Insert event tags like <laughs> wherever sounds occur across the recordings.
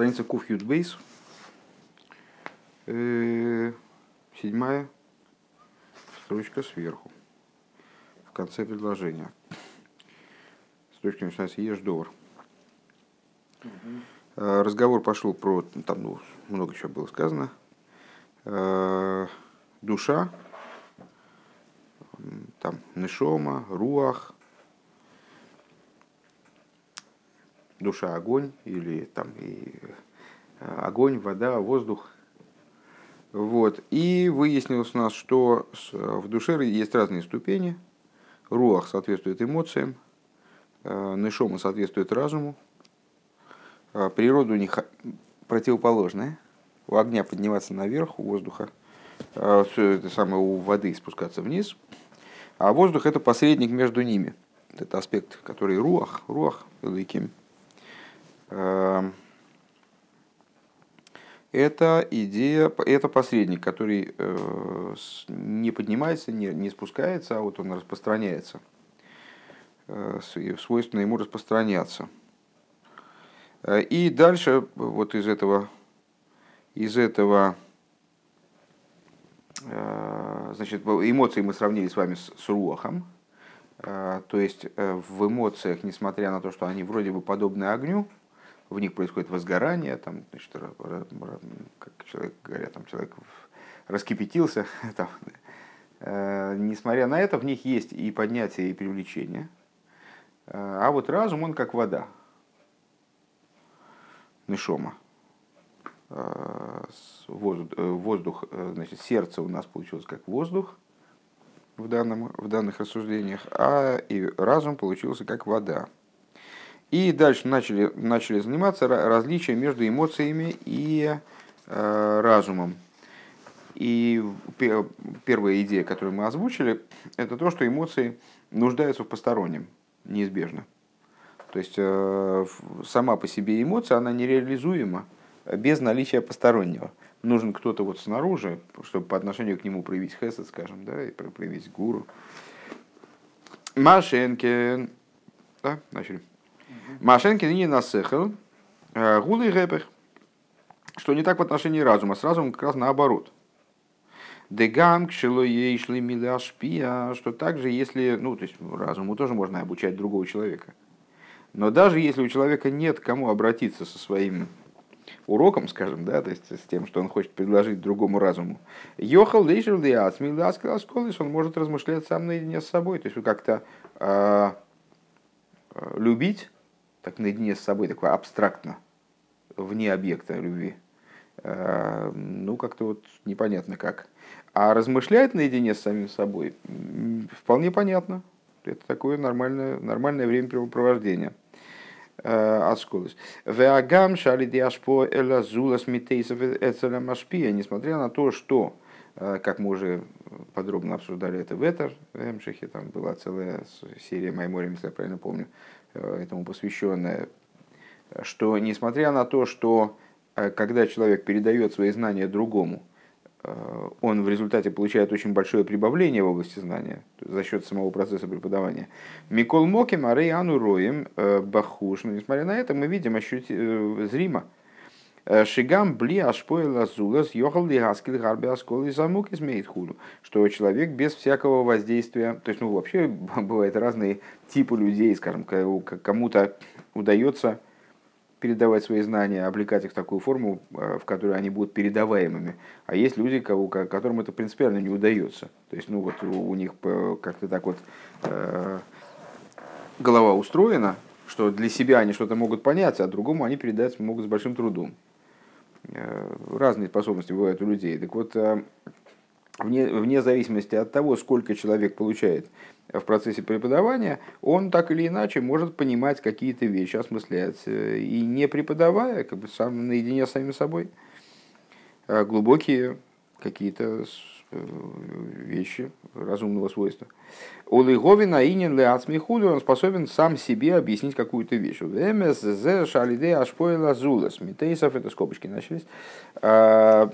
Страница Куф Бейс. Седьмая строчка сверху. В конце предложения. Строчка начинается Ешь Довар. Разговор пошел про, там ну, много чего было сказано. Душа, там Нешома, Руах, душа огонь или там и э, огонь, вода, воздух. Вот. И выяснилось у нас, что в душе есть разные ступени. Руах соответствует эмоциям, э, Нешома соответствует разуму. Э, природа у них противоположная. У огня подниматься наверх, у воздуха все это самое у воды спускаться вниз. А воздух это посредник между ними. Это аспект, который руах, руах великим. Эм, это идея, это посредник, который э, не поднимается, не, не спускается, а вот он распространяется. Э, свойственно ему распространяться. Э, и дальше вот из этого, из этого значит, эмоции мы сравнили с вами с, с руахом. То есть в эмоциях, несмотря на то, что они вроде бы подобны огню, в них происходит возгорание, там, значит, как человек, говорят, там человек раскипятился. <laughs> Там, э, несмотря на это, в них есть и поднятие, и привлечение. Э, а вот разум, он как вода. Нишома. Э, воздух, воздух, значит, сердце у нас получилось как воздух в, данном, в данных рассуждениях, а и разум получился как вода. И дальше начали, начали заниматься различием между эмоциями и э, разумом. И первая идея, которую мы озвучили, это то, что эмоции нуждаются в постороннем, неизбежно. То есть э, сама по себе эмоция, она нереализуема без наличия постороннего. Нужен кто-то вот снаружи, чтобы по отношению к нему проявить хесед, скажем, да, и проявить гуру. Машенкин. Да, начали. Машенкин не насехал, э, гулы гэпер, что не так в отношении разума, с разумом как раз наоборот. Дегам кшило ейшли миляшпия, что также если, ну, то есть разуму тоже можно обучать другого человека. Но даже если у человека нет кому обратиться со своим уроком, скажем, да, то есть с тем, что он хочет предложить другому разуму. Йохал лейшер диасми он может размышлять сам наедине с собой, то есть как-то э, любить так наедине с собой, такое абстрактно, вне объекта любви, э, ну, как-то вот непонятно как. А размышлять наедине с самим собой вполне понятно. Это такое нормальное, нормальное времяпрепровождение. Э, Отскулась. Веагам шалидиашпо элазулас митейсов эцелямашпия. Несмотря на то, что э, как мы уже подробно обсуждали это в Этер, в Эмшихе, там была целая серия Майморем, если я правильно помню, Э, этому посвященная, что несмотря на то, что э, когда человек передает свои знания другому, э, он в результате получает очень большое прибавление в области знания за счет самого процесса преподавания. Микол Моким, Арей Ану Роем, Бахуш. Но несмотря на это, мы видим ощути... зримо, Э, Шигам бли ашпоила зулас йохал ли гаскил гарби аскол и замук измеет худу. Что человек без всякого воздействия, то есть ну вообще <laughs> бывают разные типы людей, скажем, кому-то удается передавать свои знания, облекать их в такую форму, э, в которой они будут передаваемыми. А есть люди, кого, которым это принципиально не удается. То есть, ну вот у, них как-то так вот э, голова устроена, что для себя они что-то могут понять, а другому они передать могут с большим трудом. Э, разные способности бывают у людей. Так вот, э, вне, вне зависимости от того, сколько человек получает в процессе преподавания, он так или иначе может понимать какие-то вещи, осмыслять. И не преподавая, как бы сам наедине с самим собой, а глубокие какие-то э, вещи разумного свойства. Улыговина инин леацмихуду, он способен сам себе объяснить какую-то вещь. МСЗ шалиде ашпоила зулас. Митейсов, это скобочки начались. А,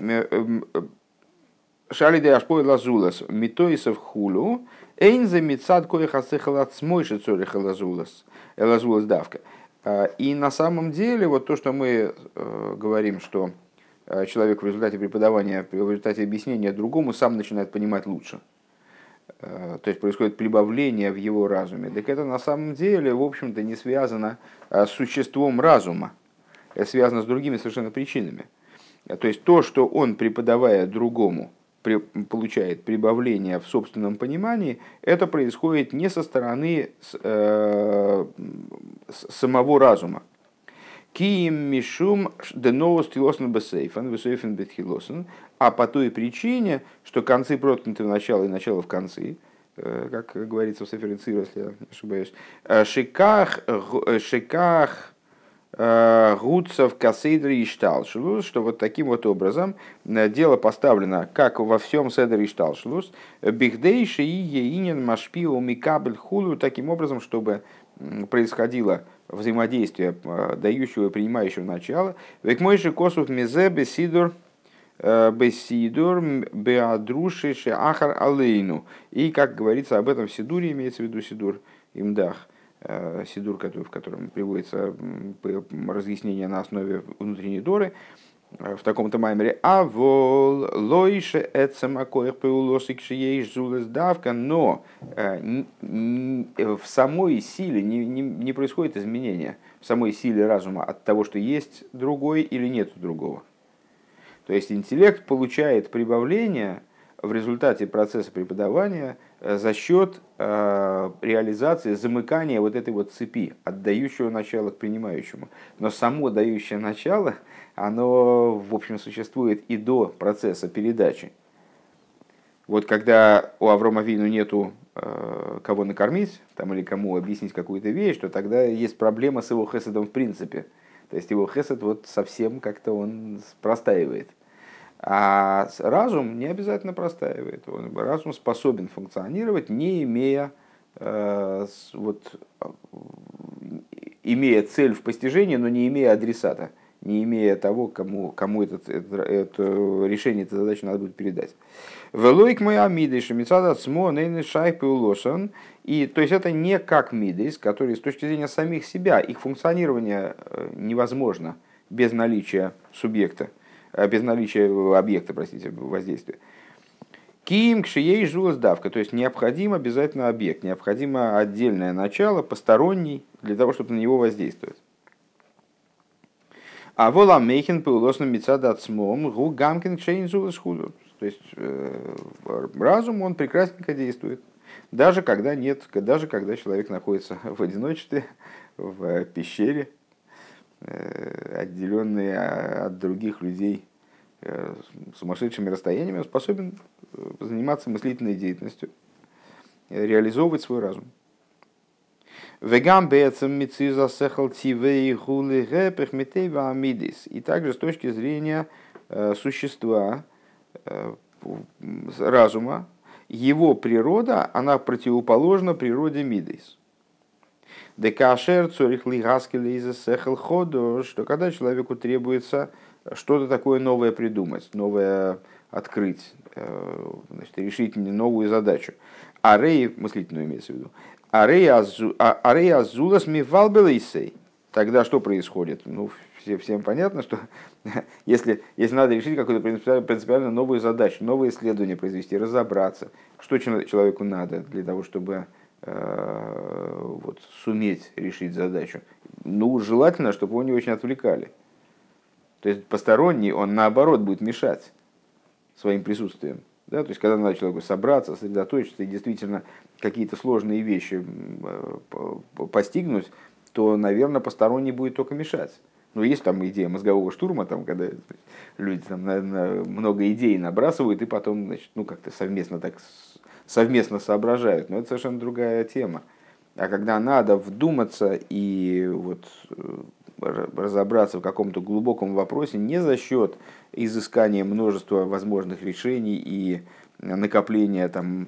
шалиде ашпоила зулас. Митейсов хулу. Эйнзе мицад коих асехалат смойши цорих элазулас. Давка. И на самом деле, вот то, что мы говорим, что человек в результате преподавания, в результате объяснения другому сам начинает понимать лучше. То есть происходит прибавление в его разуме. Так это на самом деле, в общем-то, не связано с существом разума. Это связано с другими совершенно причинами. То есть то, что он, преподавая другому, получает прибавление в собственном понимании, это происходит не со стороны э, самого разума. Киим мишум деноус тилосен бесейфен, весейфен бетхилосен, а по той причине, что концы проткнуты в начало и начало в концы, э, как говорится в Сефере если я не ошибаюсь, э, шиках, э, шиках Гуцев Касейдр и Шталшелус, что вот таким вот образом дело поставлено, как во всем Седер и Шталшелус, Бихдейши и Еинин Машпиу Микабель Хулу, таким образом, чтобы происходило взаимодействие э, дающего и принимающего начала. Век мой же косов мезе бесидур э, бесидур беадруши ахар алейну. И, как говорится об этом в Сидуре, имеется в виду Сидур имдах – Э, сидур, в котором приводится разъяснение на основе внутренней доры, в таком-то маймере, а вол лоише эцем акоих пеулосик шиеиш зулес давка, но э, в самой силе не, не, не происходит изменения, в самой силе разума от того, что есть другой или нет другого. То есть интеллект получает прибавление в результате процесса преподавания Э, за счет э, реализации, замыкания вот этой вот цепи, от дающего начала к принимающему. Но само дающее начало, оно, в общем, существует и до процесса передачи. Вот когда у Аврома Вину нету э, кого накормить там, или кому объяснить какую-то вещь, то тогда есть проблема с его хесадом в принципе. То есть его хесед вот совсем как-то он простаивает. А разум не обязательно простаивает. Разум способен функционировать, не имея, э, вот, имея цель в постижении, но не имея адресата, не имея того, кому, кому этот, это, это решение этой задачи надо будет передать. Велойк мой амидыш, мецада цмо, нейны шайпы улосан. И то есть это не как мидейс, которые с точки зрения самих себя, их функционирование э, невозможно без наличия субъекта. Э, без наличия объекта, простите, воздействия. Ким кшией жулас давка, то есть необходим обязательно объект, необходимо отдельное начало, посторонний, для того, чтобы на него воздействовать. А вола мейхен паулосным мецадацмом гу гамкин кшейн жулас худу. То есть разум, он прекрасненько действует. Даже когда нет, даже когда человек находится <laughs> в одиночестве, в пещере, Э, отделенный от других людей э, сумасшедшими расстояниями, он способен э, заниматься мыслительной деятельностью, реализовывать свой разум. Вегам бецем мициза сехал тивей хули гепех амидис. И также с точки зрения существа разума, его природа, она противоположна природе мидис. Декашер цорих лигаскили из сехел ходу, что когда человеку требуется что-то такое новое придумать, новое открыть, э, значит, решить новую задачу. Арей, мыслительную имеется в виду, арей а, азулас мифалбелейсей. Тогда что происходит? Ну, всем понятно, что <laughs> если, если надо решить какую-то принципиально новую задачу, новое исследование произвести, разобраться, что человеку надо для того, чтобы Э, вот, суметь решить задачу. Ну, желательно, чтобы его не очень отвлекали. То есть посторонний, он наоборот будет мешать своим присутствием. Да? То есть, когда надо человеку собраться, сосредоточиться и действительно какие-то сложные вещи постигнуть, то, наверное, посторонний будет только мешать. Но есть там идея мозгового штурма, там, когда люди там, наверное, много идей набрасывают и потом значит, ну, как-то совместно так совместно соображают, но это совершенно другая тема. А когда надо вдуматься и вот э, разобраться в каком-то глубоком вопросе не за счет изыскания множества возможных решений и накопления там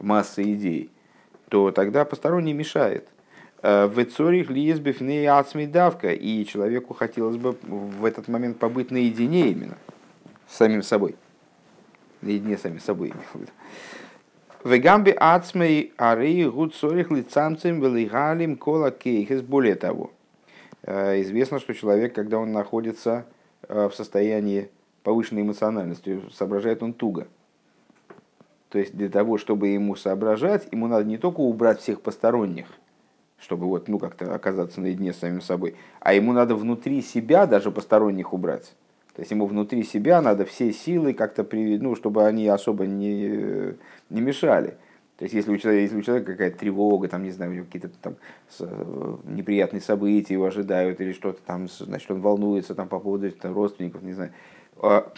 массы идей, то тогда посторонний мешает. Э, в цорих лиезбифней ацмидавка, и человеку хотелось бы в этот момент побыть наедине именно с самим собой. Наедине с самим собой. Вегамби ацмей арей гуд сорих лицамцем велигалим кола кейхес. Более того, известно, что человек, когда он находится в состоянии повышенной эмоциональности, соображает он туго. То есть для того, чтобы ему соображать, ему надо не только убрать всех посторонних, чтобы вот, ну, как-то оказаться наедине с самим собой, а ему надо внутри себя даже посторонних убрать. То есть ему внутри себя надо все силы как-то привести, ну, чтобы они особо не, не мешали. То есть, если у человека, если у человека какая-то тревога, там, не знаю, у него какие-то там э, неприятные события его ожидают, или что-то там, значит, он волнуется там, по поводу там, родственников, не знаю, а,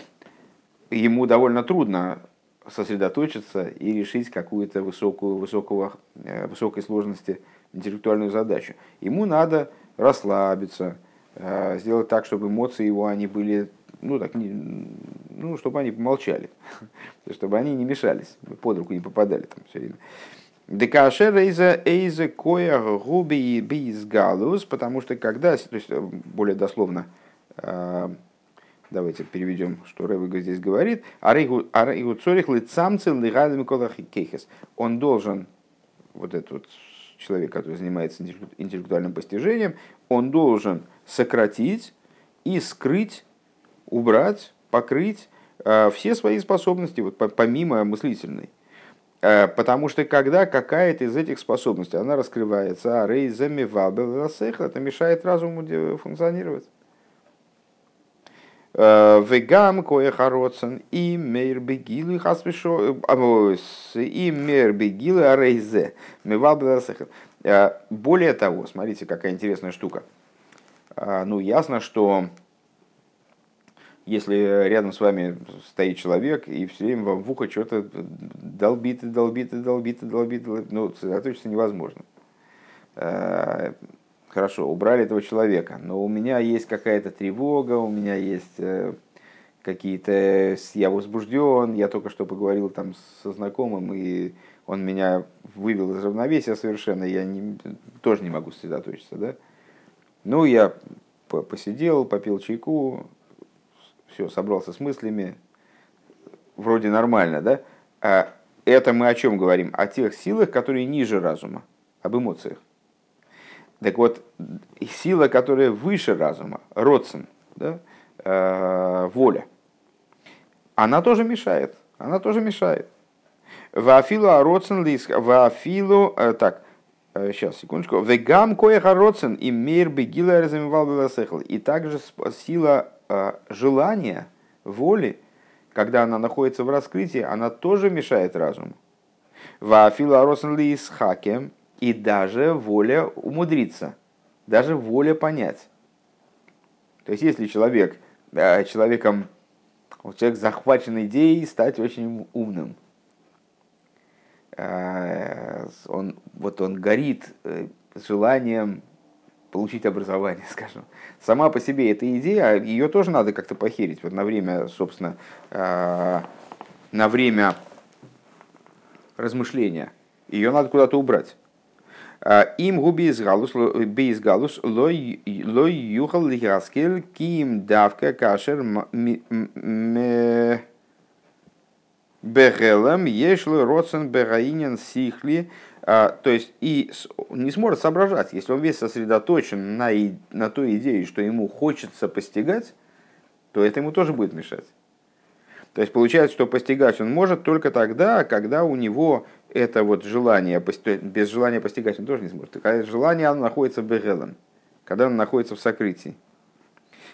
ему довольно трудно сосредоточиться и решить какую-то высокую, высокого, э, высокой сложности интеллектуальную задачу. Ему надо расслабиться, э, сделать так, чтобы эмоции его они были ну, так, не, ну, чтобы они помолчали, <laughs> чтобы они не мешались, под руку не попадали там все время. Декашер эйза эйза коя губи биз галус, потому что когда, то есть более дословно, э, давайте переведем, что Рэббага здесь говорит, арейгу цорих лицамцел лигадами кейхес. Он должен, вот этот вот человек, который занимается интеллектуальным постижением, он должен сократить и скрыть убрать, покрыть э, все свои способности, вот, помимо мыслительной. Э, потому что когда какая-то из этих способностей, она раскрывается, а рейзами это мешает разуму функционировать. Э, вегам кое хароцен и мейр бегилы и мейр бегилы арейзе. Более того, смотрите, какая интересная штука. Ну, ясно, что если рядом с вами стоит человек и все время вам в ухо что-то долбит и долбит и долбит и долбит, ну, сосредоточиться невозможно. Хорошо, убрали этого человека, но у меня есть какая-то тревога, у меня есть э, какие-то... Я возбужден, я только что поговорил там со знакомым, и он меня вывел из равновесия совершенно, я не, тоже не могу сосредоточиться, да? Ну, я посидел, попил чайку, все, собрался с мыслями, вроде нормально, да? А это мы о чем говорим? О тех силах, которые ниже разума, об эмоциях. Так вот, сила, которая выше разума, родсен, да? э, воля, она тоже мешает. Она тоже мешает. Вафилу ародсен лиск, вафилу, э, так, сейчас, э, секундочку. Вегам коеха родсен и мир бегила И также сила Э, желания, воли, когда она находится в раскрытии, она тоже мешает разуму. Вафила росенли с хакем и даже воля умудриться, даже воля понять. То есть, если человек, человеком, человек захвачен идеей стать очень умным, э, он, вот он горит э, желанием получить образование, <laughs> скажем. Сама по себе эта идея, ее тоже надо как-то похерить. Вот на время, собственно, э, на время размышления. Ее надо куда-то убрать. А, им губи из галус, без галус, лой юхал лихаскель, ким давка кашер бегелам, ешло родсен бегаинен сихли, а, то есть и не сможет соображать, если он весь сосредоточен на, на той идее, что ему хочется постигать, то это ему тоже будет мешать. То есть получается, что постигать он может только тогда, когда у него это вот желание, без желания постигать он тоже не сможет. Когда желание оно находится в бегелом, когда оно находится в сокрытии.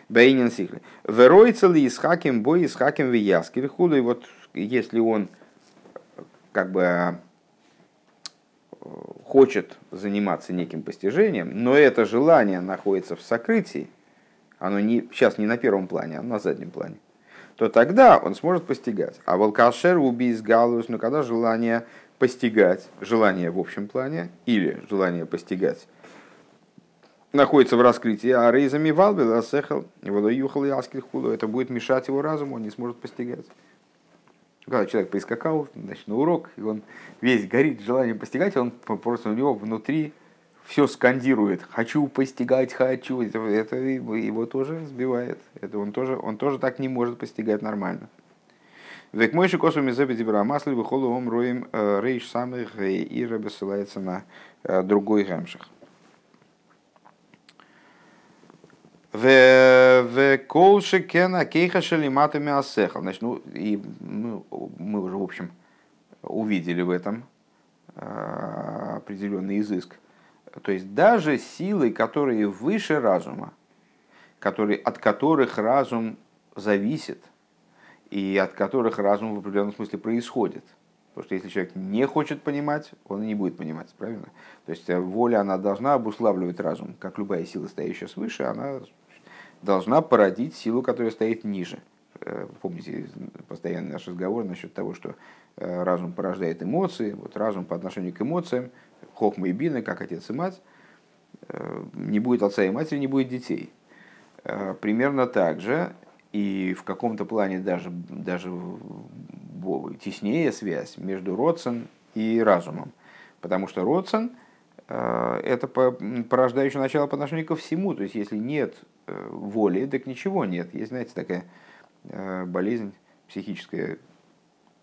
Бейнин сихли. Веройца ли с хаким бой с хаким вияскель худу. И вот если он как бы хочет заниматься неким постижением, но это желание находится в сокрытии, оно не, сейчас не на первом плане, а на заднем плане, то тогда он сможет постигать. А волкашер убийц галус, но когда желание постигать, желание в общем плане или желание постигать находится в раскрытии, а рейзами валбил, а сехал, юхал и хулу, это будет мешать его разуму, он не сможет постигать. Когда человек прискакал значит, на урок, и он весь горит желанием постигать, он просто у него внутри все скандирует «хочу постигать, хочу». Это, его тоже сбивает. Это он тоже, он тоже так не может постигать нормально. Век мой косу мизеби дибра масли выхолу ом роем э, рейш самых и ссылается на э, другой гамших. В колше кена кейха шалиматами асехал. Значит, ну, и мы, мы уже, в общем, увидели в этом а, определенный изыск. То есть даже силы, которые выше разума, которые, от которых разум зависит и от которых разум в определенном смысле происходит. Потому что если человек не хочет понимать, он и не будет понимать, правильно? То есть э, воля, она должна обуславливать разум. Как любая сила, стоящая свыше, она должна породить силу, которая стоит ниже. Э, помните постоянный наш разговор насчет того, что э, разум порождает эмоции, вот разум по отношению к эмоциям, хохма и бина, как отец и мать, э, не будет отца и матери, не будет детей. Примерно так же и в каком-то плане даже, даже теснее связь между родцем и разумом. Потому что родцем это порождающее начало по отношению ко всему. То есть, если нет Э, воли, так ничего нет. Есть, знаете, такая э, болезнь психическая,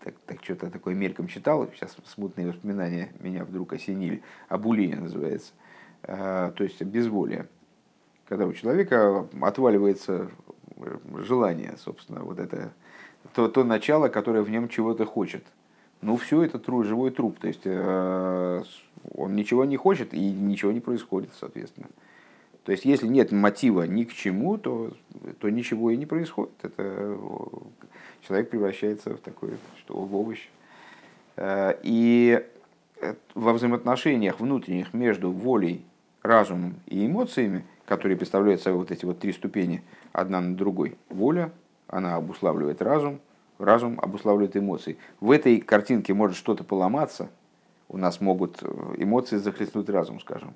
так, так что-то такое мельком читал, сейчас смутные воспоминания меня вдруг осенили, абулия называется, э, то есть безволие. Когда у человека отваливается желание, собственно, вот это, то, то начало, которое в нем чего-то хочет. Ну, все это труп, живой труп, то есть он ничего не хочет и ничего не происходит, соответственно. То есть, если нет мотива ни к чему, то, то ничего и не происходит. Это человек превращается в такой, что в овощ. Э, и э, во взаимоотношениях внутренних между волей, разумом и эмоциями, которые представляют собой вот эти вот три ступени, одна на другой. Воля, она обуславливает разум, разум обуславливает эмоции. В этой картинке может что-то поломаться, у нас могут э, эмоции захлестнуть разум, скажем.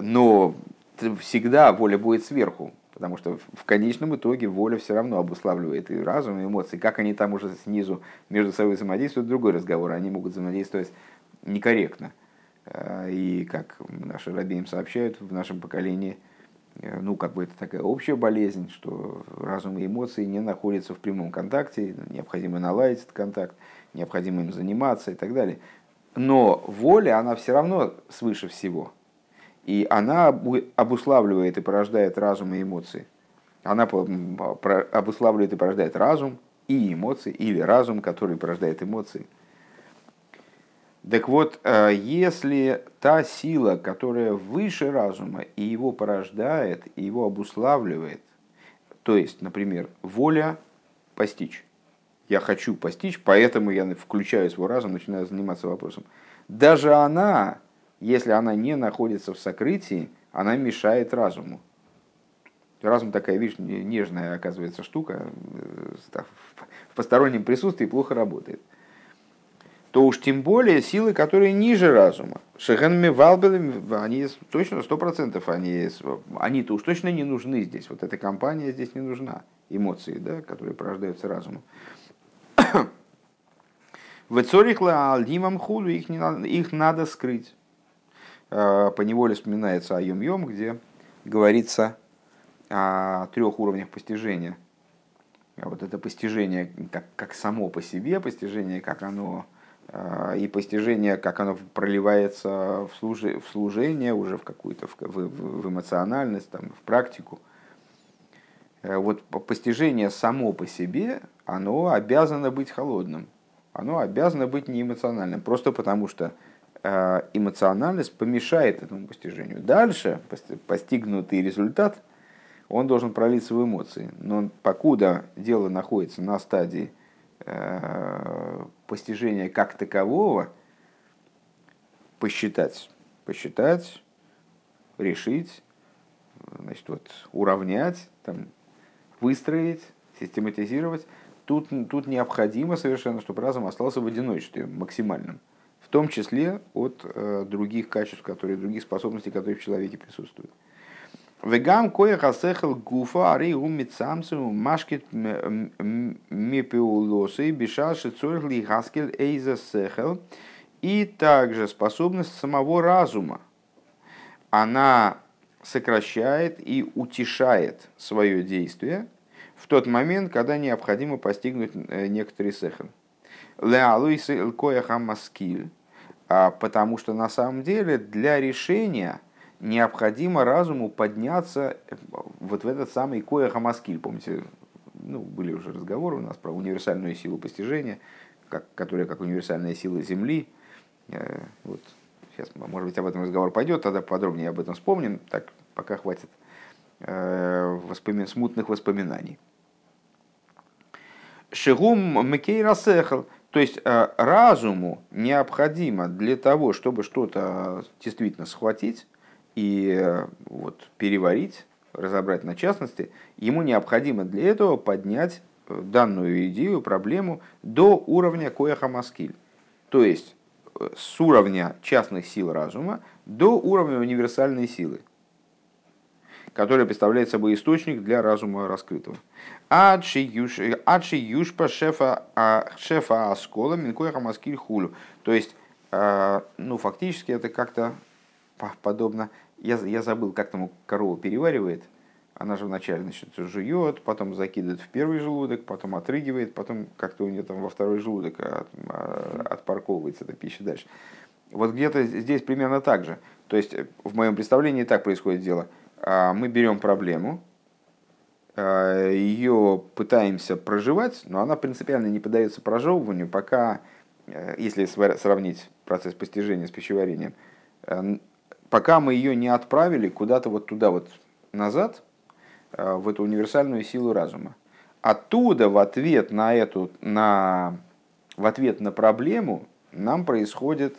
Но всегда воля будет сверху, потому что в конечном итоге воля все равно обуславливает и разум, и эмоции. Как они там уже снизу между собой взаимодействуют, другой разговор. Они могут взаимодействовать некорректно. Э, и как наши рабеям сообщают, в нашем поколении, э, ну, как бы это такая общая болезнь, что разум и эмоции не находятся в прямом контакте, необходимо наладить этот контакт, необходимо им заниматься и так далее. Но воля, она все равно свыше всего – и она обуславливает и порождает разум и эмоции. Она обуславливает и порождает разум и эмоции, или разум, который порождает эмоции. Так вот, э, если та сила, которая выше разума и его порождает, и его обуславливает, то есть, например, воля постичь. Я хочу постичь, поэтому я включаю свой разум, начинаю заниматься вопросом. Даже она если она не находится в сокрытии, она мешает разуму. Разум такая, видишь, нежная, оказывается, штука, э, в постороннем присутствии плохо работает. То уж тем более силы, которые ниже разума. Шехенми валбелами, они точно, сто процентов, они, они-то уж точно не нужны здесь. Вот эта компания здесь не нужна. Эмоции, да, которые порождаются разумом. <coughs> В Цорихла Алдимам Худу их, их надо скрыть. Э, по неволе вспоминается о Йом-Йом, где говорится о трех уровнях постижения. Вот это постижение как, как само по себе, постижение, как оно э, и постижение, как оно проливается в, служи, в служение, уже в какую-то в, в, в эмоциональность, там, в практику. Э, вот постижение само по себе, оно обязано быть холодным, оно обязано быть неэмоциональным, просто потому что эмоциональность помешает этому постижению. Дальше постигнутый результат, он должен пролиться в эмоции. Но покуда дело находится на стадии э, постижения как такового, посчитать, посчитать, решить, значит, вот, уравнять, там, выстроить, систематизировать, тут, тут необходимо совершенно, чтобы разум остался в одиночестве максимальном том числе от э, других качеств, которые, других способностей, которые в человеке присутствуют. Вегам кое хасехал гуфа ари умицамцу машкет мипеулосы бешаши цоргли хаскель эйза сехел. И также способность самого разума. Она сокращает и утешает свое действие в тот момент, когда необходимо постигнуть э, некоторый сехел. Леалуисы илкоя хамаскиль потому что на самом деле для решения необходимо разуму подняться вот в этот самый коя хамаскиль. Помните, ну, были уже разговоры у нас про универсальную силу постижения, как, которая как универсальная сила Земли. Э, вот сейчас, может быть, об этом разговор пойдет, тогда подробнее об этом вспомним. Так пока хватит э, воспомин... смутных воспоминаний. Шигум Мекей Расехал. То есть э, разуму необходимо для того, чтобы что-то действительно схватить и вот, переварить, разобрать на частности, ему необходимо для этого поднять э, данную идею, проблему до уровня кояха маскиль. То есть э, с уровня частных сил разума до уровня универсальной силы, которая представляет собой источник для разума раскрытого. Адши юшпа шефа а, шефа аскола минкояха маскиль хулю. То есть, э, ну, фактически это как-то подобно я, я забыл, как там корова переваривает. Она же вначале значит, жует, потом закидывает в первый желудок, потом отрыгивает, потом как-то у нее там во второй желудок от, а, отпарковывается эта пища дальше. Вот где-то здесь примерно так же. То есть в моем представлении так происходит дело. А, мы берем проблему, а, ее пытаемся проживать, но она принципиально не поддается прожевыванию, пока, э, если сравнить процесс постижения с пищеварением, э, пока мы ее не отправили куда-то вот туда вот назад, э, в эту универсальную силу разума. Оттуда в ответ на эту, на, в ответ на проблему нам происходит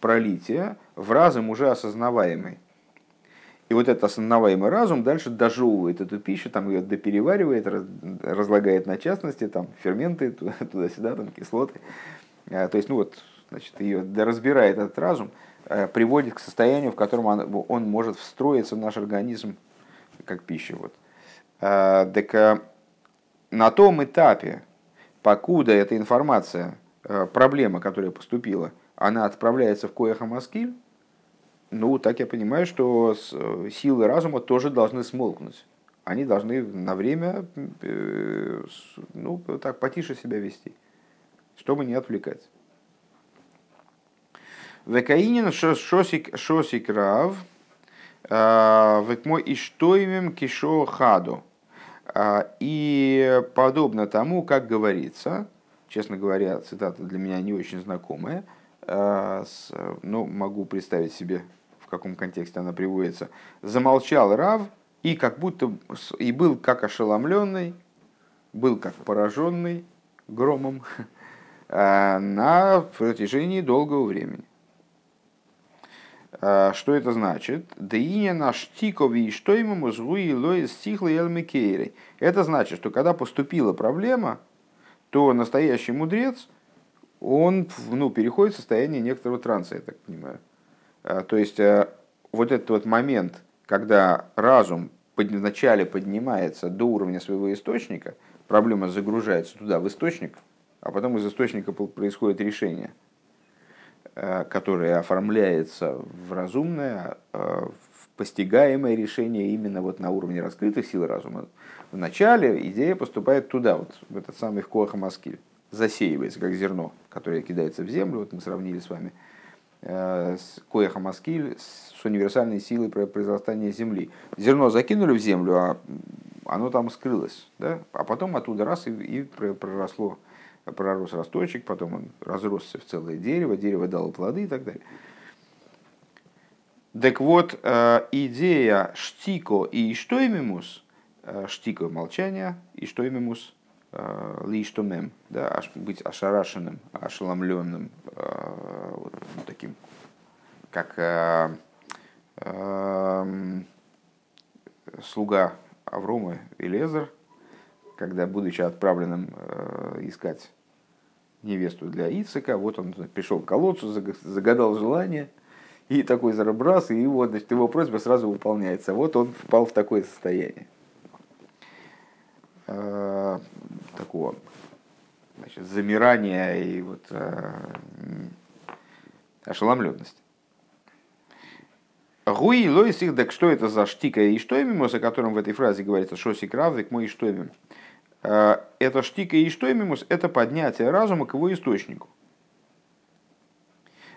пролитие в разум уже осознаваемый. И вот этот осознаваемый разум дальше дожевывает эту пищу, там ее допереваривает, разлагает на частности, там ферменты <laughs> туда-сюда, там кислоты. Э, то есть, ну вот, значит, ее разбирает этот разум – Э, приводит к состоянию, в котором он, он может встроиться в наш организм как пища. Вот. Э, так э, на том этапе, покуда эта информация, проблема, которая поступила, она отправляется в Кояхамаскиль, ну, так я понимаю, что силы разума тоже должны смолкнуть. Они должны на время, ну, так, потише себя вести, чтобы не отвлекать. Векаинин шосик, шосик рав, а, векмо и что имем кишо хаду. А, и подобно тому, как говорится, честно говоря, цитата для меня не очень знакомая, а, но могу представить себе, в каком контексте она приводится. Замолчал Рав и как будто и был как ошеломленный, был как пораженный громом <laughs> на протяжении долгого времени. А, что это значит? Деиня наш тикови и что ему мозгуи лоис стихлы и Это значит, что когда поступила проблема, то настоящий мудрец, он ну, переходит в состояние некоторого транса, я так понимаю. А, то есть а, вот этот вот момент, когда разум вначале поднимается до уровня своего источника, проблема загружается туда, в источник, а потом из источника происходит решение – Э, которое оформляется в разумное, э, в постигаемое решение именно вот на уровне раскрытых сил разума. Вначале идея поступает туда, вот, в этот самый в Коахамаскиль, засеивается, как зерно, которое кидается в землю. Вот мы сравнили с вами э, с Коахамаскиль с универсальной силой произрастания земли. Зерно закинули в землю, а оно там скрылось. Да? А потом оттуда раз и, и проросло пророс росточек, потом он разросся в целое дерево, дерево дало плоды и так далее. Так вот, э, идея штико и иштоймимус, э, штико молчание, иштоймимус э, лиштомем, да, быть ошарашенным, ошеломленным, вот, ну, таким, как слуга Аврома и Лезер, когда, будучи отправленным искать невесту для Ицика, вот он пришел к колодцу, загадал желание, и такой зарабрас, и вот, значит, его просьба сразу выполняется. Вот он впал в такое состояние. Такого значит, замирания и вот э, ошеломленности. Гуи лойс их, так что это за штика и что о котором в этой фразе говорится, шосик раввик мой что Э, это штика и что мимус, это поднятие разума к его источнику.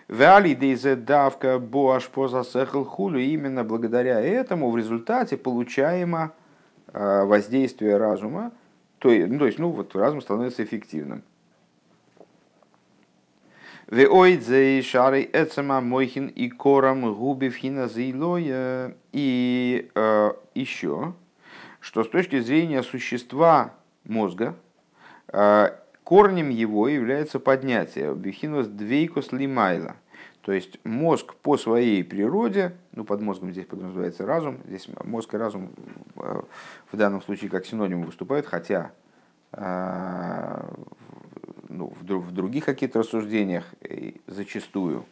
Вали дейзе давка боаш поза сехл хулю. Именно благодаря этому в результате получаемо э, воздействие разума, то, ну, то есть, ну, вот разум становится эффективным. Шары эцема мойхин и кором губивхина зейлоя. И э, еще, что с точки зрения существа мозга, э, корнем его является поднятие бихинус двейкус лимайла. То есть мозг по своей природе, ну под мозгом здесь подразумевается разум, здесь мозг и разум э, в данном случае как синоним выступают, хотя э, ну, в других каких-то рассуждениях зачастую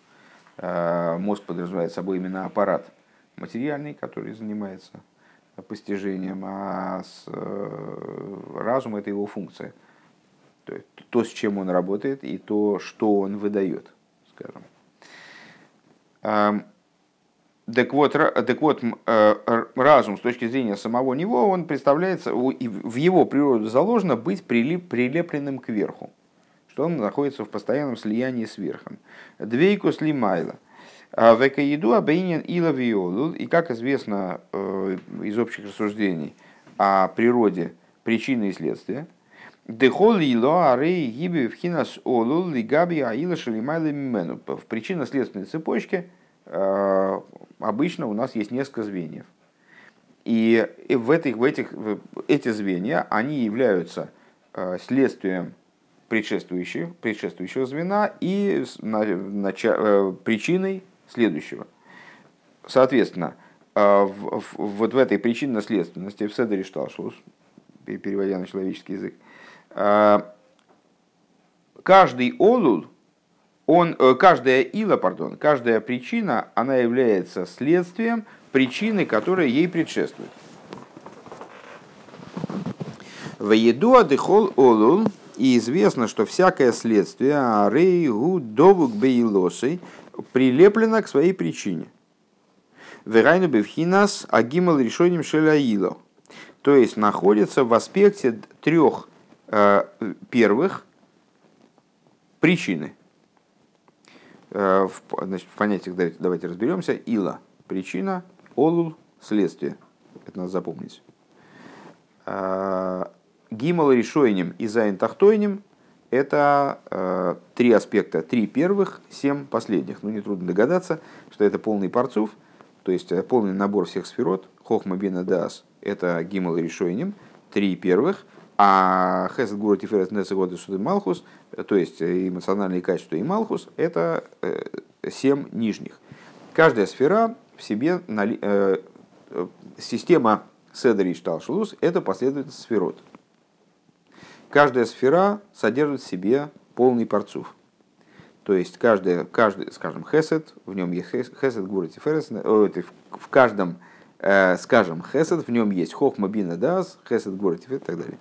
э, мозг подразумевает собой именно аппарат материальный, который занимается постижением, а с, разум это его функция. То, есть, то, с чем он работает, и то, что он выдает, скажем. Так вот, так вот, э, разум с точки зрения самого него, он представляется, в его природу заложено быть прилепленным кверху что он находится в постоянном слиянии с верхом. Двейку слимайла. А Векаиду абейнин ила виолул. И как известно э, из общих рассуждений о природе причины и следствия, Дехол ило арей гиби в хинас олул лигаби аила шалимайла мимену. В причинно-следственной цепочке э, обычно у нас есть несколько звеньев. И в этих, в этих, эти звенья, они являются э, следствием предшествующего, предшествующего звена и нача, э, причиной следующего. Соответственно, в, в, вот в этой причинно-следственности, в Седере Шталшус, переводя на человеческий язык, каждый олул, он, каждая ила, пардон, каждая причина, она является следствием причины, которая ей предшествует. В еду адыхол олул, и известно, что всякое следствие арей довук бейлосой прилеплено к своей причине. Верайну бевхинас агимал решением шеляило. То есть находится в аспекте трех э, первых причины. Э, значит, в понятиях давайте, давайте разберемся. Ила – причина, олул – следствие. Это надо запомнить. Э, גימל ראשונים и זיין תחתונים – это э, три аспекта, три первых, семь последних. Ну, нетрудно догадаться, что это полный парцув, то есть э, полный набор всех сферот. חכמה בינה דעת – это גימל ראשונים, три первых, а хесед гуру тиферет несегоды суды малхус, то есть э, эмоциональные качества и малхус – это э, семь нижних. Каждая сфера в себе, э, э, система Седри Шталшулус – это последовательность сферот – каждая сфера содержит в себе полный парцув. То есть каждая, каждый, скажем, хесед, в нем есть хесед, гуры, тиферес, в каждом, скажем, хесед, в нем есть хохма, бина, дас, хесед, гуры, тиферес и так далее.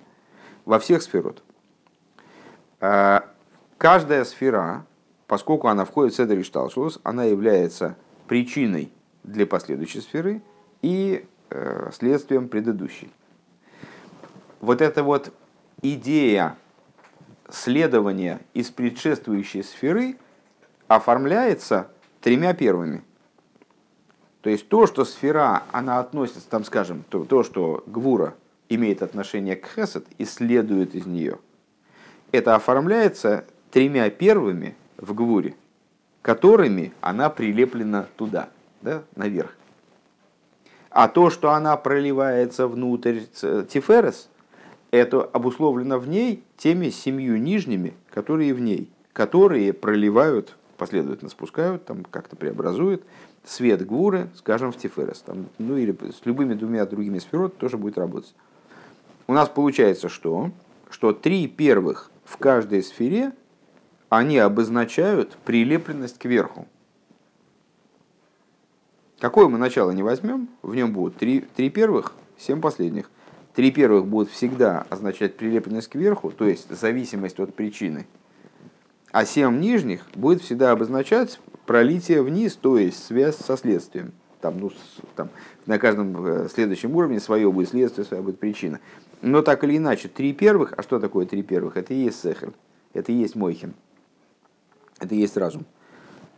Во всех сферот. Э, каждая сфера, поскольку она входит в седер и она является причиной для последующей сферы и э, следствием предыдущей. Вот это вот идея следования из предшествующей сферы оформляется тремя первыми. То есть то, что сфера, она относится, там скажем, то, то что Гвура имеет отношение к Хесед и следует из нее, это оформляется тремя первыми в Гвуре, которыми она прилеплена туда, да, наверх. А то, что она проливается внутрь Тиферес – это обусловлено в ней теми семью нижними, которые в ней, которые проливают, последовательно спускают, там как-то преобразуют свет гвуры, скажем, в Тиферес. Там, ну или с любыми двумя другими сферот тоже будет работать. У нас получается что? Что три первых в каждой сфере, они обозначают прилепленность к верху. Какое мы начало не возьмем, в нем будут три, три первых, семь последних. Три первых будут всегда означать прилепленность кверху, то есть зависимость от причины. А семь нижних будет всегда обозначать пролитие вниз, то есть связь со следствием. Там, ну, там, на каждом э, следующем уровне свое будет следствие, своя будет причина. Но так или иначе, три первых, а что такое три первых? Это и есть сехер, это и есть мойхин, это и есть разум.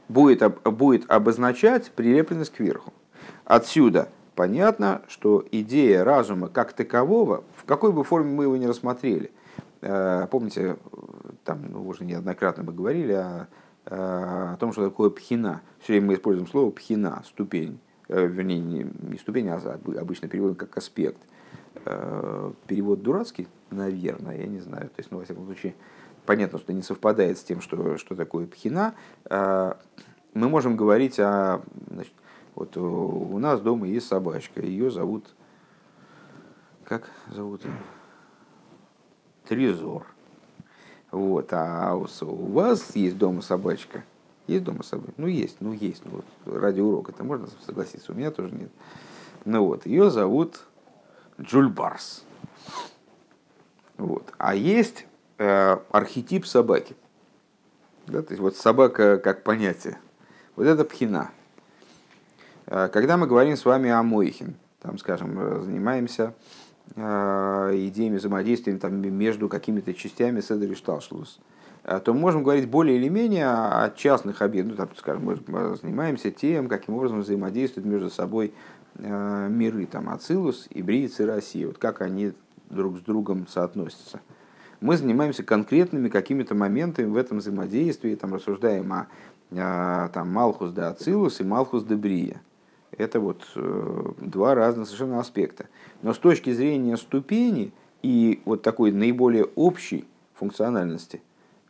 будет, будет обозначать прилепленность кверху. Отсюда понятно, что идея разума как такового, в какой бы форме мы его ни рассмотрели, э, помните, там ну, уже неоднократно мы говорили о, о том, что такое пхина. Все время мы используем слово пхина, ступень. Э, вернее, не, не ступень, а обычно переводим как аспект. Э, перевод дурацкий, наверное, я не знаю. То есть, ну, во всяком случае, понятно, что не совпадает с тем, что, что такое пхина, а, мы можем говорить о... Значит, вот у нас дома есть собачка, ее зовут... Как зовут? Трезор. Вот, а у вас есть дома собачка? Есть дома собачка? Ну, есть, ну, есть. Ну, вот, ради урока это можно согласиться, у меня тоже нет. Ну вот, ее зовут Джульбарс. Вот. А есть Э, архетип собаки. Да, то есть вот собака как понятие. Вот это пхина. Э, когда мы говорим с вами о Мойхин, там, скажем, э, занимаемся идеями взаимодействия там, между какими-то частями Седри Шталшлус, то мы можем говорить более или менее о частных объектах. Ну, там, скажем, мы занимаемся тем, каким образом взаимодействуют между собой миры, там, Ацилус, Ибриец и Россия, вот как они друг с другом соотносятся мы занимаемся конкретными какими-то моментами в этом взаимодействии, там рассуждаем о, о там, Малхус де Ацилус и Малхус де Брия. Это вот э, два разных совершенно аспекта. Но с точки зрения ступени и вот такой наиболее общей функциональности,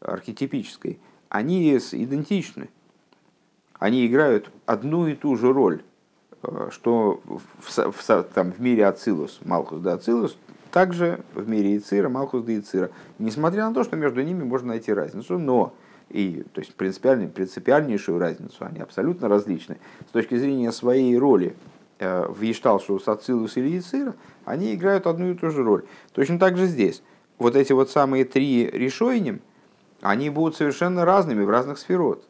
архетипической, они идентичны. Они играют одну и ту же роль, э, что в, в, там, в мире Ацилус, Малхус да Ацилус, также в мире Ицира, Малхус да Ицира. Несмотря на то, что между ними можно найти разницу, но и то есть принципиальную, принципиальнейшую разницу, они абсолютно различны. С точки зрения своей роли э, в Ешталшу Сацилус или Ицира, они играют одну и ту же роль. Точно так же здесь. Вот эти вот самые три решойним, они будут совершенно разными в разных сферот.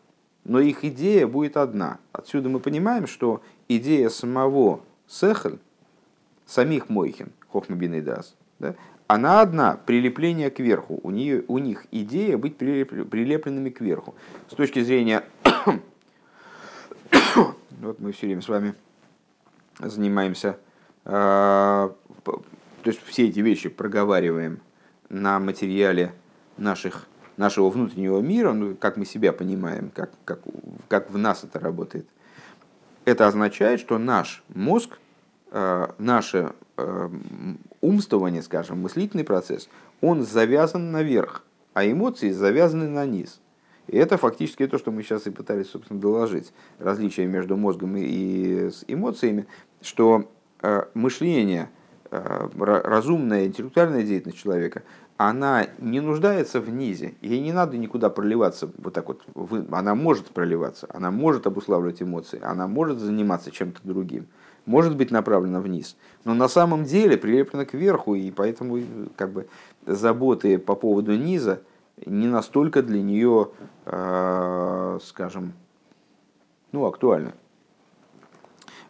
Но их идея будет одна. Отсюда мы понимаем, что идея самого Сехель, самих Мойхин, Хохмабин Дас, да, она одна, прилепление кверху. У, нее, у них идея быть прилепленными кверху. С точки зрения... <coughs> вот мы все время с вами занимаемся... Э, то есть все эти вещи проговариваем на материале наших, нашего внутреннего мира, ну, как мы себя понимаем, как, как, как в нас это работает. Это означает, что наш мозг, э, наше Э, умствование, скажем, мыслительный процесс, он завязан наверх, а эмоции завязаны на низ. И это фактически то, что мы сейчас и пытались, собственно, доложить. Различие между мозгом и с эмоциями, что э, мышление, разумная интеллектуальная деятельность человека, она не нуждается в низе, ей не надо никуда проливаться, вот так вот, она может проливаться, она может обуславливать эмоции, она может заниматься чем-то другим может быть направлена вниз, но на самом деле прилеплена кверху, и поэтому как бы, заботы по поводу низа не настолько для нее, э, скажем, ну, актуальны.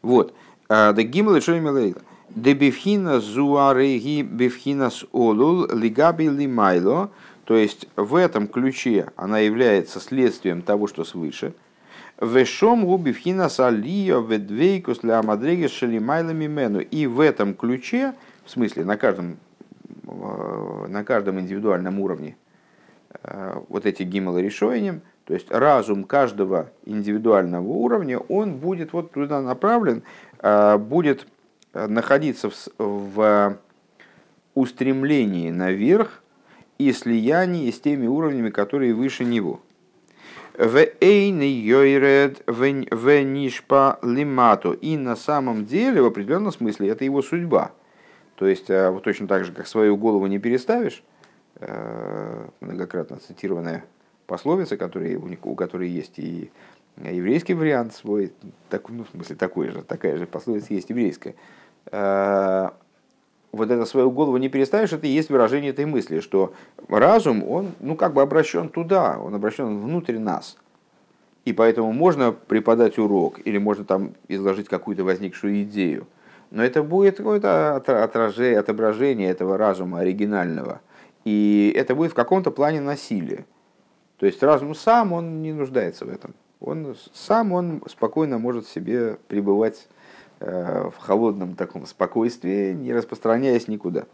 Вот. Да гимл и шоймелейла. Дебифхина зуареги бифхинас олул лигаби лимайло. То есть в этом ключе она является следствием того, что свыше – Вешом губивхина салио ведвейкус для амадреги шалимайлами мену. И в этом ключе, в смысле на каждом, э, на каждом индивидуальном уровне, э, вот эти гималы решением, то есть разум каждого индивидуального уровня, он будет вот туда направлен, э, будет находиться в, в устремлении наверх и слиянии с теми уровнями, которые выше него. Лимату. И на самом деле, в определенном смысле, это его судьба. То есть, э, вот точно так же, как свою голову не переставишь, э, многократно цитированная пословица, которая, у которой есть и еврейский вариант свой, так, ну, в смысле, такой же, такая же пословица есть еврейская э, вот это свою голову не переставишь, это и есть выражение этой мысли, что разум, он ну, как бы обращен туда, он обращен внутрь нас. И поэтому можно преподать урок или можно там изложить какую-то возникшую идею. Но это будет какое-то отражение, отображение этого разума оригинального. И это будет в каком-то плане насилие. То есть разум сам, он не нуждается в этом. Он сам он спокойно может себе пребывать в холодном таком спокойствии, не распространяясь никуда.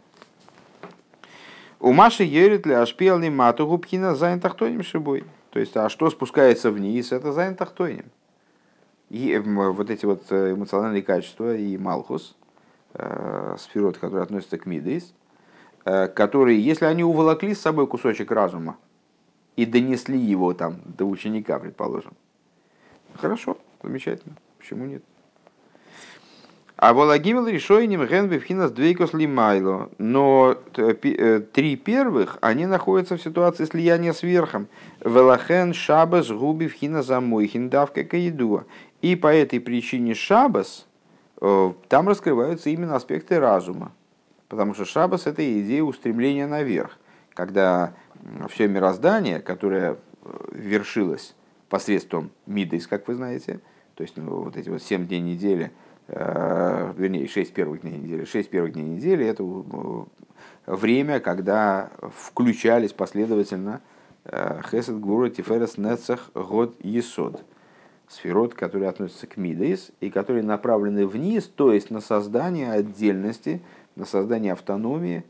ומה שיורד להשפיע למטה הוא בחינת זיין תחתונים שבו. То есть, а что спускается вниз, это זיין תחתונים. И вот эти вот эмоциональные качества и מלכות, э, сферот, которые относятся к מידות, э, которые, если они уволокли с собой кусочек разума и донесли его там до ученика, предположим, хорошо, замечательно, почему нет? А волагимел решойним ген бифхинас двейкос лимайло. Но э, три первых, они находятся в ситуации слияния с верхом. Велахен шабас губи вхина замойхин давка каидуа. И по этой причине шабас, э, там раскрываются именно аспекты разума. Потому что шабас это идея устремления наверх. Когда все мироздание, которое э, вершилось посредством мидейс, как вы знаете, то есть ну, вот эти вот семь дней недели – Э, вернее, 6 первых дней недели. 6 первых дней недели – это э, время, когда включались последовательно э, Хесед, Гура, Тиферес, Нецах, Год, Есод. Сферот, которые относятся к Мидейс и которые направлены вниз, то есть на создание отдельности, на создание автономии,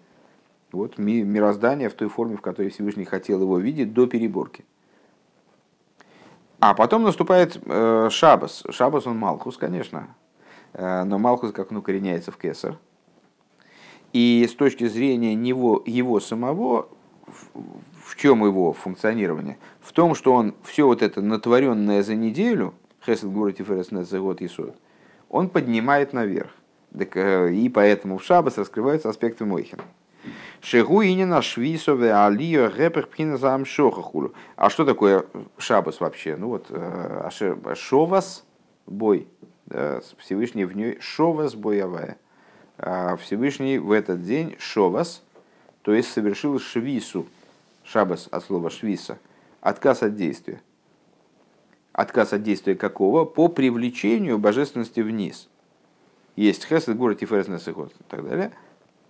вот, мироздания в той форме, в которой Всевышний хотел его видеть до переборки. А потом наступает э, Шабас. Шабас он Малхус, конечно, Э, но Малхус как он укореняется в Кесар. И с точки зрения него, его самого, в чем его функционирование? В том, что он все вот это натворенное за неделю, Хесед Гурати Ферес за год Исуд, он поднимает наверх. Э, и поэтому в Шабас раскрываются аспекты Мойхина. Шегу инина швисове алио гэпэх пхина за амшохахулу. А что такое шабас вообще? Ну вот, э, шовас, бой, Всевышний в ней шовас боевая. А Всевышний в этот день шовас, то есть совершил швису, шабас от слова швиса, отказ от действия. Отказ от действия какого? По привлечению божественности вниз. Есть хесед, город и ферес и так далее.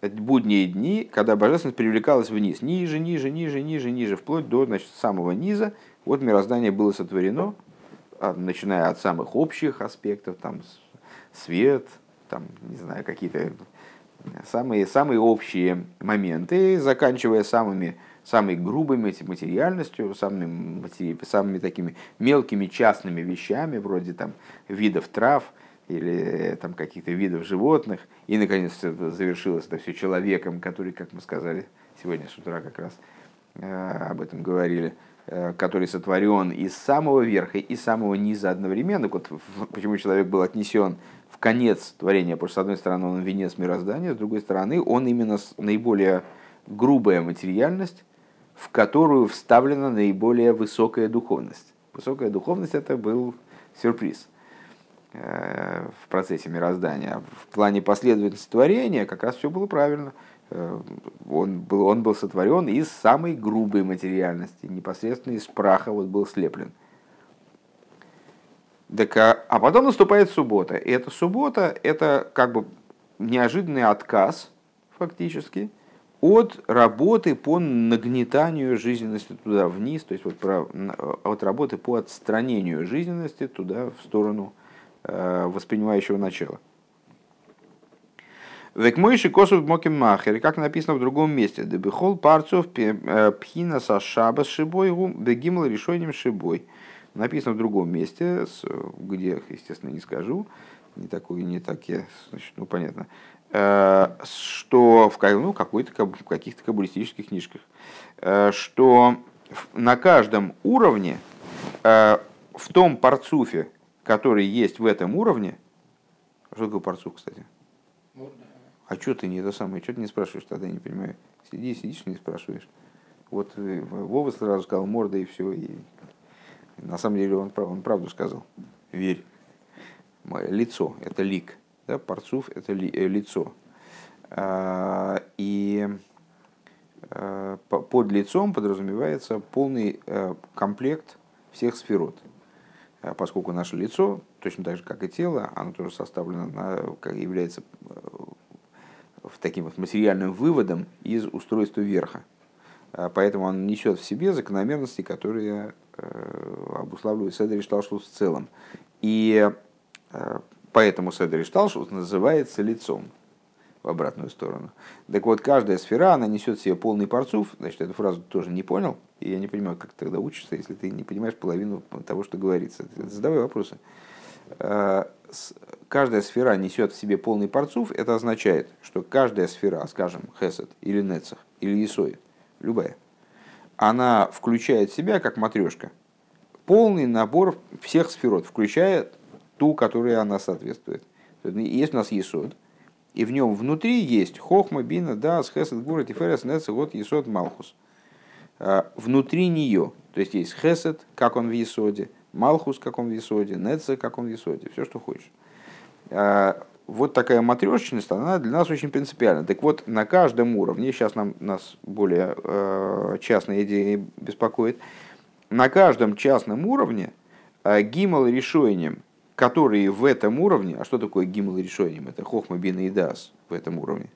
Будние дни, когда божественность привлекалась вниз, ниже, ниже, ниже, ниже, ниже, вплоть до значит, самого низа. Вот мироздание было сотворено, начиная от самых общих аспектов, там свет, там, не знаю, какие-то самые, самые общие моменты, заканчивая самыми, самой грубой материальностью, самыми, матери, самыми такими мелкими частными вещами, вроде там видов трав или там каких-то видов животных. И, наконец, завершилось это все человеком, который, как мы сказали сегодня с утра как раз э, об этом говорили, Э, который сотворен из самого верха и самого низа одновременно. Вот почему человек был отнесен в конец творения, потому что, с одной стороны, он венец мироздания, с другой стороны, он именно наиболее грубая материальность, в которую вставлена наиболее высокая духовность. Высокая духовность – это был сюрприз э, в процессе мироздания. В плане последовательности творения как раз все было правильно – Э, он был, он был сотворен из самой грубой материальности, непосредственно из праха вот был слеплен. Так, а, а потом наступает суббота. И эта суббота – это как бы неожиданный отказ, фактически, от работы по нагнетанию жизненности туда вниз, то есть вот про, от работы по отстранению жизненности туда в сторону э, воспринимающего начала. Век мойши косов моки махер, как написано в другом месте. Дебихол парцов э, пхина са шабас шибой бегимл решением шибой. Написано в другом месте, где, естественно, не скажу, не такое, не так я, значит, ну понятно, э, что в, ну, какой-то, в каких-то каббалистических книжках, э, что на каждом уровне, в том парцуфе, который есть в этом уровне, что такое парцуф, кстати? А что ты не это самое, что ты не спрашиваешь тогда, я не понимаю. Сиди, сидишь, не спрашиваешь. Вот э, Вова сразу сказал морда и все. И на самом деле он, он правду сказал. Верь. Лицо – это лик. Да? Парцуф – это ли, э, лицо. А, и а, под лицом подразумевается полный комплект всех сферот. А поскольку наше лицо, точно так же, как и тело, оно тоже составлено, является таким вот материальным выводом из устройства верха. А, поэтому он несет в себе закономерности, которые обуславливают Седер Шталшус в целом. И поэтому Седер Шталшус называется лицом в обратную сторону. Так вот, каждая сфера, она несет в себе полный парцуф. Значит, эту фразу тоже не понял. И я не понимаю, как тогда учишься, если ты не понимаешь половину того, что говорится. Задавай вопросы. Каждая сфера несет в себе полный парцуф. Это означает, что каждая сфера, скажем, хесед или нецах или исоид, любая, она включает в себя, как матрешка, полный набор всех сферот, включая ту, которой она соответствует. Есть у нас есод, и в нем внутри есть хохма, бина, дас, хесед, гура, тиферес, нецах, вот есод, малхус. А, внутри нее. То есть есть хесед, как он в Есоде, Малхус, в Есоде, Неца, как он в Есоде, все, что хочешь. А, вот такая матрешечность, она для нас очень принципиальна. Так вот, на каждом уровне, сейчас нам, нас более э, частная идея беспокоит, на каждом частном уровне э, гимал решением, которые в этом уровне, а что такое гимал решением? Это хохма, бина и дас в этом уровне,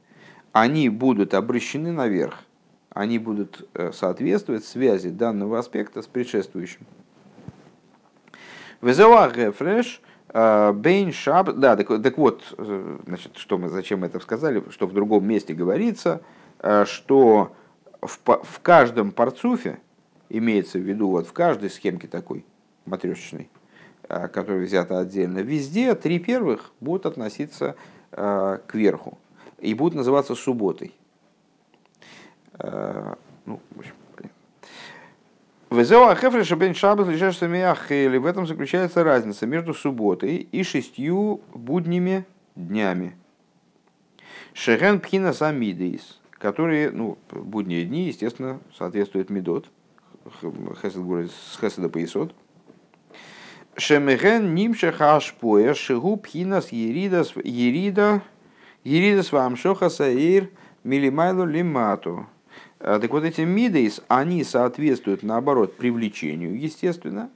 они будут обращены наверх они будут э, соответствовать связи данного аспекта с предшествующим. Везеуа рефреш э, бейн шаб... Да, так, так вот, э, значит, что мы, зачем мы это сказали, что в другом месте говорится, что в, в каждом парцуфе, имеется в виду вот в каждой схемке такой матрешечной, которая взята отдельно, везде три первых будут относиться к верху и будут называться субботой. Э, ну, в общем, Везео Ахефреша бен Шабас лежащий Миахели. В этом заключается разница между субботой и шестью будними днями. Шерен Пхина Самидейс, которые, ну, будние дни, естественно, соответствуют Медот, с Хеседа Поисот. Шемерен Нимша Хашпоя Шигу Пхинас Еридас Ерида Еридас Вамшоха Саир Милимайлу Лимату. Э, так вот эти мидейс, они соответствуют, наоборот, привлечению, естественно,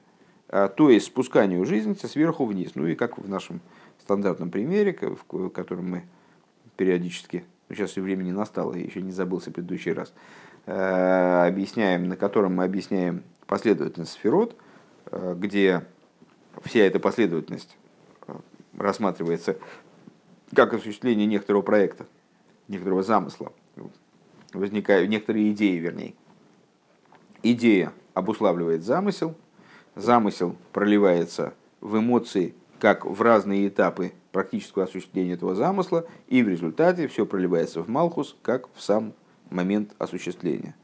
э, то есть спусканию жизненности сверху вниз. Ну и как в нашем стандартном примере, в котором мы периодически, ну, сейчас и времени настало, я еще не забылся предыдущий раз, э, объясняем, на котором мы объясняем последовательность сферот, где вся эта последовательность рассматривается как осуществление некоторого проекта, некоторого замысла – возникают некоторые идеи, вернее. Идея обуславливает замысел, замысел проливается в эмоции, как в разные этапы практического осуществления этого замысла, и в результате все проливается в Малхус, как в сам момент осуществления.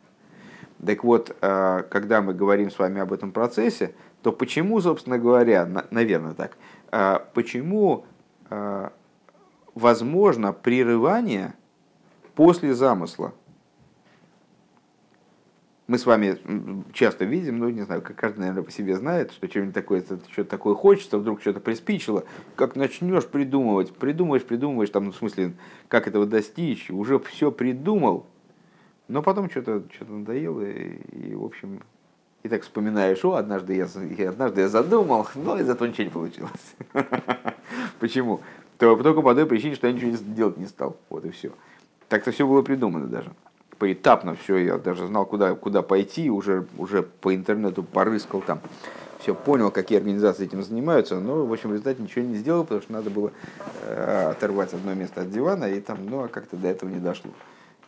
Так вот, а, когда мы говорим с вами об этом процессе, то почему, собственно говоря, наверное так, а, почему а, возможно прерывание после замысла? Мы с вами часто видим, ну, не знаю, как каждый, наверное, по себе знает, что что-нибудь такое, что-то такое хочется, вдруг что-то приспичило, как начнешь придумывать, придумываешь, придумываешь, там, ну, в смысле, как этого достичь, уже все придумал, но потом что-то что надоело, и, и, в общем, и так вспоминаешь, о, однажды я, однажды я задумал, <laughs> но из этого ничего не получилось. <laughs> Почему? То только по той причине, что я ничего делать не стал. Вот и все. Так-то все было придумано даже поэтапно все, я даже знал, куда, куда пойти, уже, уже по интернету порыскал там, все понял, какие организации этим занимаются, но, в общем, в результате ничего не сделал, потому что надо было э, оторвать одно место от дивана, и там, ну, а как-то до этого не дошло.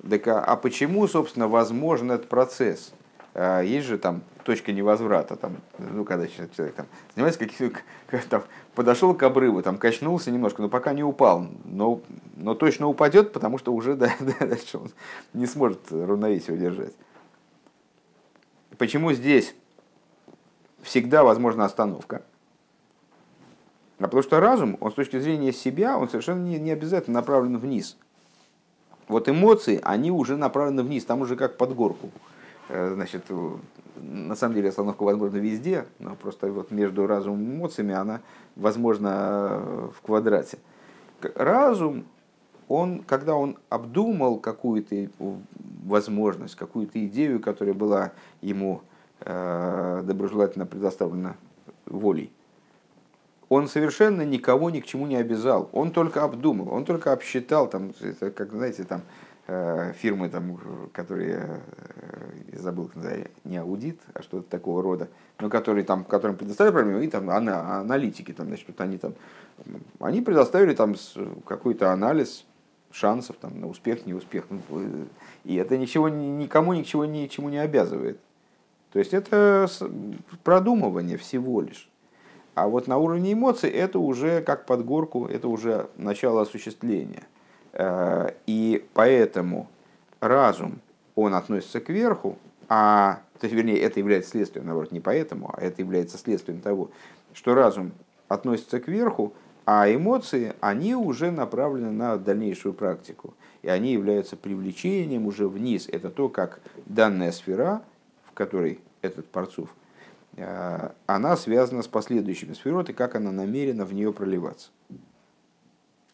Так, а, а почему, собственно, возможен этот процесс? А, есть же там точка невозврата, там, ну, когда человек там, занимается каких-то, там, подошел к обрыву, там, качнулся немножко, но пока не упал, но, но точно упадет, потому что уже <laughs> да, да, дальше он не сможет равновесие удержать. Почему здесь всегда возможна остановка? А потому что разум, он с точки зрения себя, он совершенно не, не обязательно направлен вниз. Вот эмоции, они уже направлены вниз, там уже как под горку. Э, значит, на самом деле остановка возможна везде, но просто вот между разумом и эмоциями она возможна в квадрате. Разум, он, когда он обдумал какую-то возможность, какую-то идею, которая была ему э, доброжелательно предоставлена волей, он совершенно никого ни к чему не обязал. Он только обдумал, он только обсчитал, там, это, как знаете, там, Э, фирмы, там, которые э, забыл, не аудит, а что-то такого рода, но который там, которым предоставили проблему, и там аналитики, там, значит, вот они там, они предоставили там какой-то анализ шансов там, на успех, неуспех. Ну, и это ничего, никому ничего ничему не обязывает. То есть это продумывание всего лишь. А вот на уровне эмоций это уже как под горку, это уже начало осуществления. Э, и поэтому разум, он относится к верху, а, то есть, вернее, это является следствием, наоборот, не поэтому, а это является следствием того, что разум относится к верху, а эмоции, они уже направлены на дальнейшую практику. И они являются привлечением уже вниз. Это то, как данная сфера, в которой этот парцув, э, она связана с последующими сферот и как она намерена в нее проливаться.